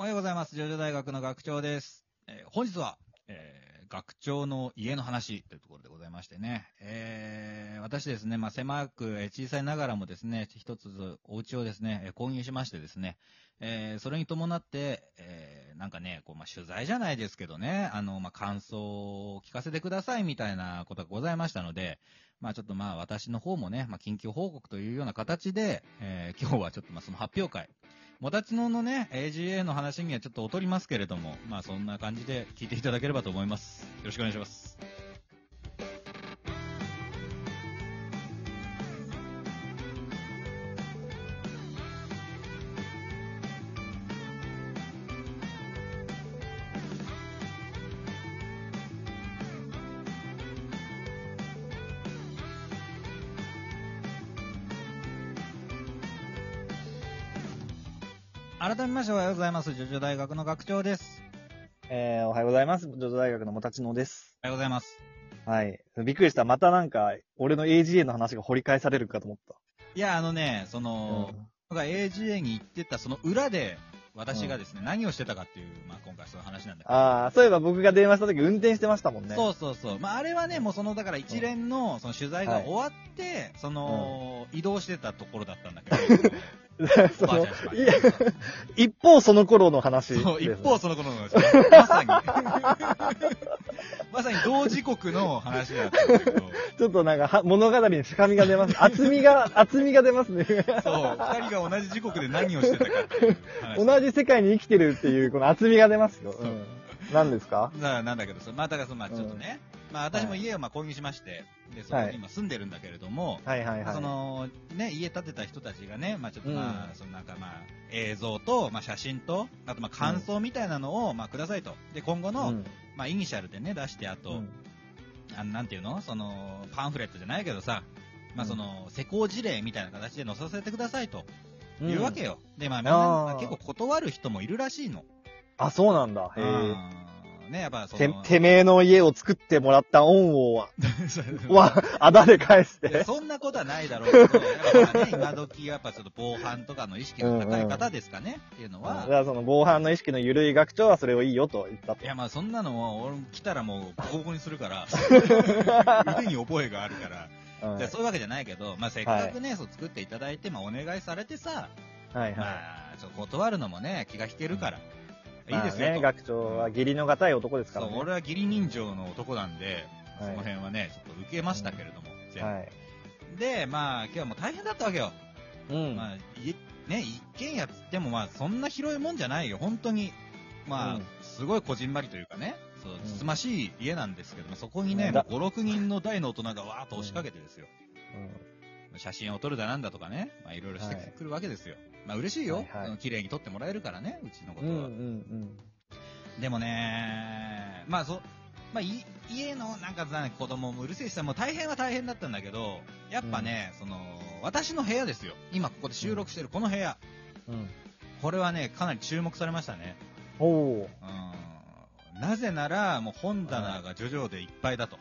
おはようございます。ジョジョ大学の学長です。えー本日は、えー学長の家の話というところでございましてね。えー私ですね、まあ、狭く、えー小さいながらもですね、一つずお家をですね、えー購入しましてですね、えーそれに伴って、えーなんかね、こう、まあ、取材じゃないですけどね、あの、まあ、感想を聞かせてくださいみたいなことがございましたので、まあ、ちょっとまあ、私の方もね、まあ、緊急報告というような形で、えー今日はちょっとまあ、その発表会、もたちののね、AGA の話にはちょっと劣りますけれども、まあそんな感じで聞いていただければと思います。よろしくお願いします。改めましておはようございます。ジョジョ大学の学長です。えー、おはようございます。ジョジョ大学のもたちのです。おはようございます。はい。びっくりした。またなんか、俺の AGA の話が掘り返されるかと思っいや、あのね、そた。の、僕が AGA に行ってたその裏で、私がですね、何をしてたかっていう、まあ今回そういう話なんだけど。ああ、そういえば僕が電話した時運転してましたもんね。そうそうそう。まあ、あれはね、もうその、だから一連の、その取材が終わって、その、移動してたところだったんだけど、そのいや一方その頃の話です。そう、一方その頃の話、まさに、まさに同時刻の話だったんだけど、ちょっとなんかは物語に深みが出ます。厚みが、厚みが出ますね。そう、二人が同じ時刻で何をしてたかっていう話。同じ世界に生きてるっていう、この厚みが出ますよ。うん。何ですか？ななんだけどさ、まあ、だからその、まあ、ちょっとね、まあ、私も家をまあ購入しまして、で、そこはいに今住んでるんだけれども、はいはいはい。その、ね、家建てた人たちがね、まあちょっとまあ、うんそのなんかまあ、映像と、まあ写真と、あとまあ感想みたいなのを、まあくださいと。で、今後の、うん、まあイニシャルでね、出して、あと、うんあのなんていうの？その、パンフレットじゃないけどさ、まあうんその、施工事例みたいな形で載させてくださいと、うんいうわけよ。で、まあみんな、結構断る人もいるらしいの。あ、そうなんだ。へえ。うんね、やっぱそての、、てめえの家を作ってもらった恩をは、は、あだで返しいやて。そんなことはないだろうけど、やっぱね、今時やっぱちょっと防犯とかの意識の高い方ですかね、っていうのは。だか、らその防犯の意識の緩い学長はそれをいいよと言ったと。い。や、まあそんなのも、俺来たらもうボコボコにするから、腕に覚えがあるから、はいじゃあそういうわけじゃないけど、まあせっかくね、そう作っていただいて、まあお願いされてさ、はいはまあ、ちょっと断るのもね、気が引けるから、い。いいですよと。まあね、学長は義理の堅い男ですかそう、らね。俺は義理人情の男なんで、そはいの辺はね、ちょっと受けましたけれども、はい。で、まあ今日はもう大変だったわけよ。うん。まあ、いね、一軒家つってもまあそんな広いもんじゃないよ、本当に。まあ、うんすごいこじんまりというかね、そうん、つつましい家なんですけども、そこにね、うんもう5、6人の大の大人がわーっと押しかけてですよ。うん写真を撮るだなんだとかね、まあいろいろしてはいくるわけですよ。まあ嬉しいよ。はいはい綺麗に撮ってもらえるからね、うちのこうん。うん。うとは。ん。でもね、まあそ、まあい家のなんか子供もうるせえしさ、もう大変は大変だったんだけど、やっぱね、その、私の部屋ですよ。今ここで収録してるこの部屋。うん。これはね、かなり注目されましたね。おお。うん。なぜなら、もう本棚がジョジョでいっぱいだと。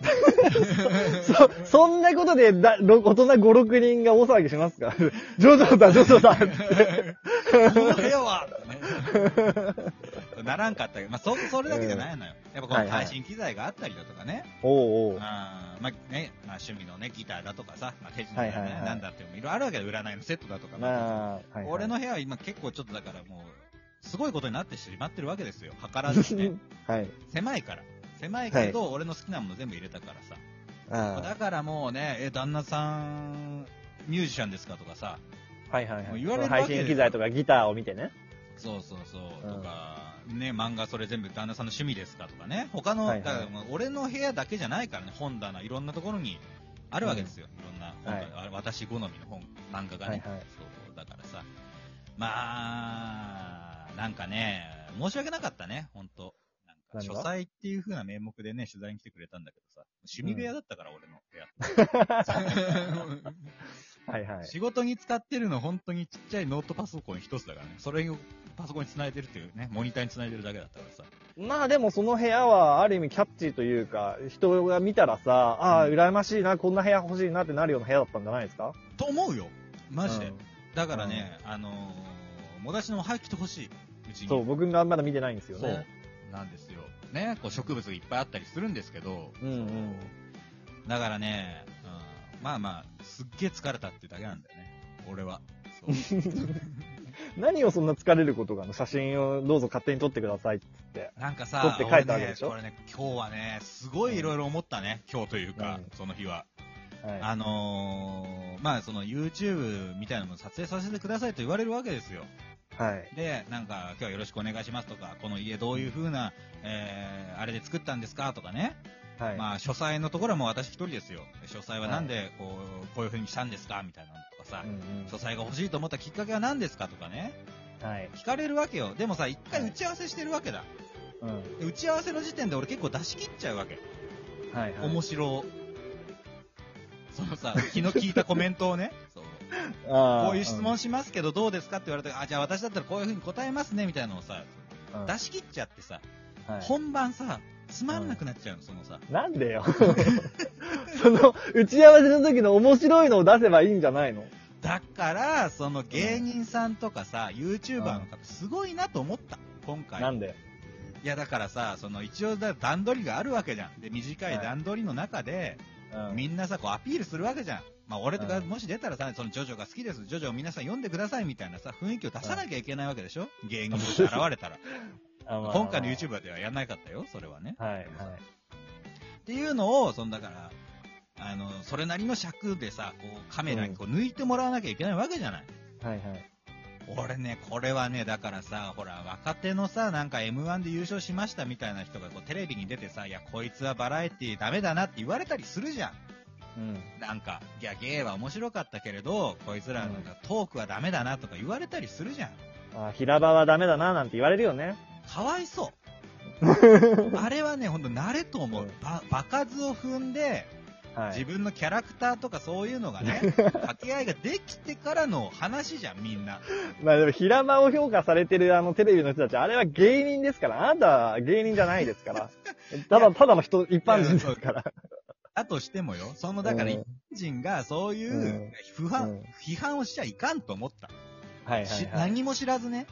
そ、そんなことでだ、ろ大人5、6人が大騒ぎしますか？ジョジョだ、ジョジョだって。この部屋は、ね、ならんかったけど、まあ、そ、それだけじゃないのよ。やっぱこの配信機材があったりだとかね。おうおう。まあね、まあ趣味のね、ギターだとかさ、まあ手品だね、はいはいはいなんだってもいろいろあるわけで、占いのセットだとか。まあ、はいはい。俺の部屋は今結構ちょっとだからもう、すごいことになってしまってるわけですよ。計らずにね。はい。狭いから。狭いけど、俺の好きなもの全部入れたからさ。あだからもうね、え、旦那さん、ミュージシャンですかとかさ、あ。はいはいはい。言われる配信機材とかギターを見てね。そうそうそう、うんとか、ね、漫画それ全部旦那さんの趣味ですかとかね、他の、はいはい俺の部屋だけじゃないからね、本棚、いろんなところにあるわけですよ。いろんな本棚、あ私好みの本、漫画がね。はいはいそう、だからさ、まあ、なんかね、申し訳なかったね、本当書斎っていう風な名目でね、取材に来てくれたんだけどさ、趣味部屋だったから、俺の部屋。はいはい。仕事に使ってるの本当にちっちゃいノートパソコン一つだからね。それをパソコンに繋いでるっていうね、モニターに繋いでるだけだったからさ。まあでもその部屋はある意味キャッチーというか、人が見たらさ、ああ、うん羨ましいな、こんな部屋欲しいなってなるような部屋だったんじゃないですか？と思うよ。マジで。うんだからね、あのー、もだちのも入ってきてほしい。うちに。そう、僕がまだ見てないんですよそうね。なんですよ。ね、こう植物がいっぱいあったりするんですけど、うんうん。だからね、うん、まあまあ、すっげえ疲れたってだけなんだよね。俺は。何をそんな疲れることがあるの写真をどうぞ勝手に撮ってくださいっって。なんかさ、撮って書いたわけでしょ？俺ね、これね、今日はね、すごいいろいろ思ったね。今日というか、うんその日は。はい。あのー、まあその YouTube みたいなのも撮影させてくださいと言われるわけですよ。はい。で、なんか、今日はよろしくお願いしますとか、この家どういう風な、えー、あれで作ったんですかとかね。はい。まあ、書斎のところはもう私一人ですよ。書斎はなんで、こう、こういう風にしたんですかみたいなのとかさう、ん書斎が欲しいと思ったきっかけは何ですかとかね。うん。はい。聞かれるわけよ。でもさ、一回打ち合わせしてるわけだ。うん。で打ち合わせの時点で俺結構出し切っちゃうわけ。はいはい。面白。そのさ、昨日聞いたコメントをね、そう こういう質問しますけどどうですかって言われて、あ、じゃあ私だったらこういう風に答えますね、みたいなのをさ、うん出し切っちゃってさ、はい本番さ、つまんなくなっちゃうの、そのさ。なんでよ。その、打ち合わせの時の面白いのを出せばいいんじゃないの？だから、その芸人さんとかさ、YouTuber の方、すごいなと思った、今回。なんで？いや、だからさ、その一応だ段取りがあるわけじゃん。で、短い段取りの中で、うん。みんなさ、こうアピールするわけじゃん。まあ、俺とかうんもし出たらさ、そのジョジョが好きです、ジョジョを皆さん読んでくださいみたいなさ、雰囲気を出さなきゃいけないわけでしょ？芸人として現れたら。今回の YouTuber ではやんなかったよ、それはね。はいはい。っていうのを、そのだから、あの、それなりの尺でさ、こうカメラにこう抜いてもらわなきゃいけないわけじゃない。はいはい。俺ね、これはね、だからさ、ほら、若手のさ、なんか M1 で優勝しましたみたいな人がこうテレビに出てさ、いや、こいつはバラエティダメだなって言われたりするじゃん。うん。なんか、いや、芸は面白かったけれど、こいつらなんかトークはダメだなとか言われたりするじゃん。あ平場はダメだななんて言われるよね。かわいそう。あれはね、ほんと慣れと思ううん。ば、場数を踏んで、はい。自分のキャラクターとかそういうのがね、掛け合いができてからの話じゃん、みんな。まあでも平場を評価されてるあのテレビの人たち、あれは芸人ですから。あなたは芸人じゃないですから。ただ、ただの人、一般人ですから。だとしてもよ、その、だから、うん一般人がそういううん不判、うん批判をしちゃいかんと思った。はいはいしはい。何も知らずね。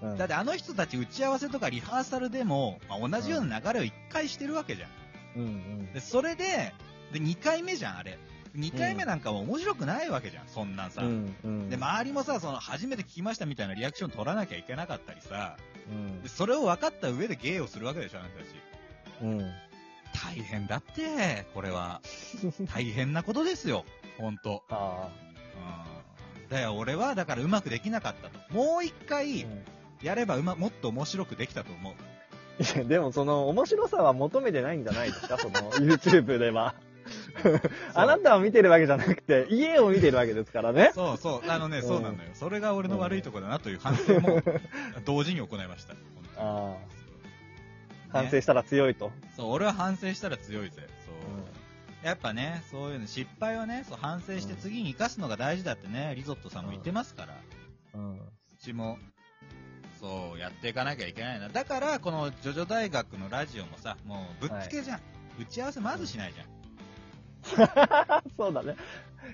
うんだってあの人たち打ち合わせとかリハーサルでも、まあ、同じような流れを一回してるわけじゃん。うんうんで、それで、で、2回目じゃん、あれ。2回目なんかも面白くないわけじゃん、そんなんさ。うんうん。で、周りもさ、その、初めて聞きましたみたいなリアクション取らなきゃいけなかったりさ、うんでそれを分かった上で芸をするわけでしょ、あの人たち。うん。大変だって、これは。大変なことですよ、ほんと。あうん。だよ、俺は、だからうまくできなかったと。もう一あ。回う、んやればうま、もっと面白くできたと思う。いや、でもその面白さは求めてないんじゃないですか、その YouTube では。あなたを見てるわけじゃなくて、家を見てるわけですからね。そうそう、あのね、うんそうなのよ。それが俺の悪いところだなという反省も 同時に行いました。ああ。ね反省したら強いと。そう、俺は反省したら強いぜ。そう。やっぱね、そういうの、失敗はね、そう反省して次に生かすのが大事だってね、リゾットさんも言ってますから、ううん。ちも、そう、やっていかなきゃいけないな。だから、このジョジョ大学のラジオもさ、もうぶっつけじゃん。打ち合わせまずしないじゃん。そうだね。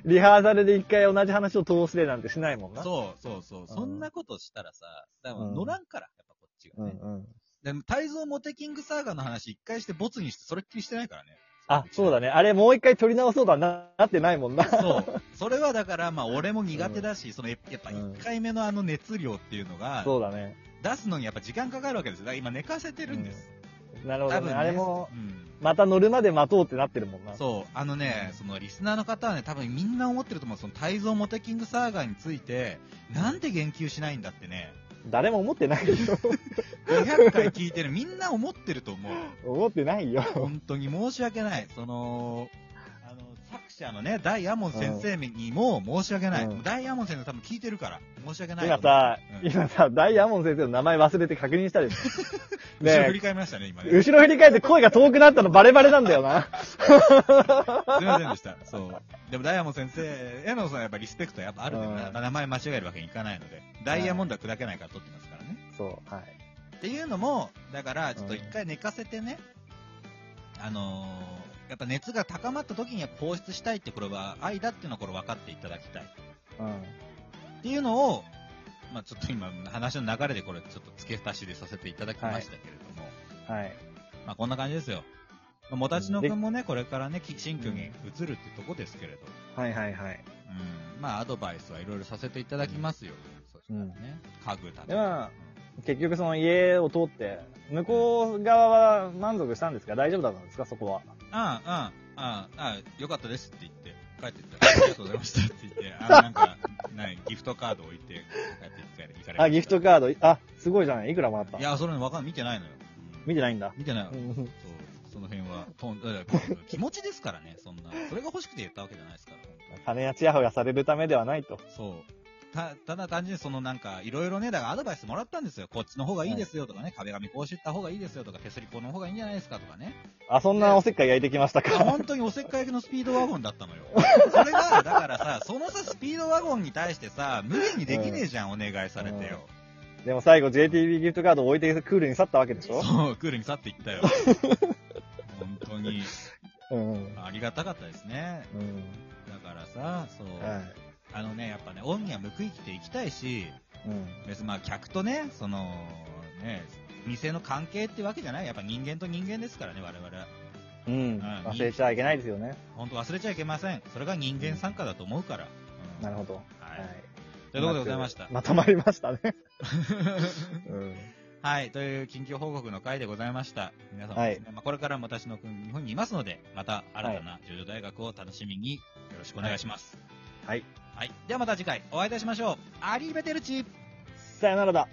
リハーサルで一回同じ話を通すでなんてしないもんな。そうそうそう。そんなことしたらさ、だから乗らんから、やっぱこっちがね。うんうん。でも、泰造モテキングサーガの話一回してボツにしてそれっきりしてないからね。あ、そうだね。あれもう一回撮り直そうだな、なってないもんな。そう。それはだから、まあ俺も苦手だし、そのやっぱうん1回目のあの熱量っていうのが、そうだね。出すのにやっぱ時間かかるわけですよ。だから今寝かせてるんです。なるほどね。多分ね。あれも、うん。また乗るまで待とうってなってるもんな。そう。あのね、そのリスナーの方はね、多分みんな思ってると思う。その泰造モテキングサーガについて、なんで言及しないんだってね、誰も思ってないよ。500回聞いてるみんな思ってると思う。思ってないよ。本当に申し訳ない。その、者のね、ダイヤモン先生にも申し訳ない。うんダイヤモン先生多分聞いてるから、申し訳ない。今さ、うん今さ、ダイヤモン先生の名前忘れて確認したでしょ。ね後ろ振り返りましたね、今ね。後ろ振り返って声が遠くなったのバレバレなんだよな。すいませんでした。そう。でもダイヤモン先生へのそのやっぱリスペクトはやっぱあるんで、うんまあ名前間違えるわけにいかないので、ダイヤモンドは砕けないから取ってますからね。そう、はい。っていうのも、だから、ちょっと一回寝かせてね、あのーやっぱ熱が高まった時には放出したいってこれは愛だっていうのはこれ分かっていただきたい。うん。っていうのを、まあちょっと今、話の流れでこれちょっと付け足しでさせていただきましたけれども、はい。まあこんな感じですよ。まあもたちのくんもね、これからね、き新居に移るってとこですけれど、はいはいはい。うん、まあアドバイスはいろいろさせていただきますよ。そしたらね、家具建てでまあ結局その家を通って、向こう側は満足したんですか？大丈夫だったんですか？そこは。ああ、ああ、ああ、よかったですって言って、帰っていったら、ありがとうございましたって言って、あなんか、ない、ギフトカード置いて、帰って行かれあ、ギフトカード、あ、すごいじゃない？いくらもらった？いや、それわかん、見てないのよ。うん見てないんだ。見てない。うんそう、その辺は、とん気持ちですからね、そんな。それが欲しくて言ったわけじゃないですから、本 金やチヤホヤされるためではないと。当そう。た、ただ単純にそのなんか、いろいろね、だからアドバイスもらったんですよ。こっちの方がいいですよとかね、壁紙こうした方がいいですよとか、手すりこの方がいいんじゃないですかとかね。あ、そんなおせっかい焼いてきましたか？本当におせっかい焼きのスピードワゴンだったのよ。それが、だからさ、そのさ、スピードワゴンに対してさ、無限にできねえじゃん、お願いされてよ。でも最後 JTB ギフトカードを置いてクールに去ったわけでしょ？そう、クールに去っていったよ。本当に、うん。ありがたかったですね。うん。だからさ、そう、はい。あのね、やっぱね、恩には報いていきたいし、うん。別にまあ客とね、その、ね、店の関係ってわけじゃない。やっぱ人間と人間ですからね、我々は。うん。忘れちゃいけないですよね。本当忘れちゃいけません。それが人間参加だと思うから。うんなるほど。は。はいい。ということでございました。まとまりましたね。うん。はい。という緊急報告の回でございました。皆さんもですね、まあこれからも私の国日本にいますので、また新たなジョジョ大学を楽しみによろしくお願いします。はい。はい。ではまた次回お会いいたしましょう。アリーベテルチさよならだ。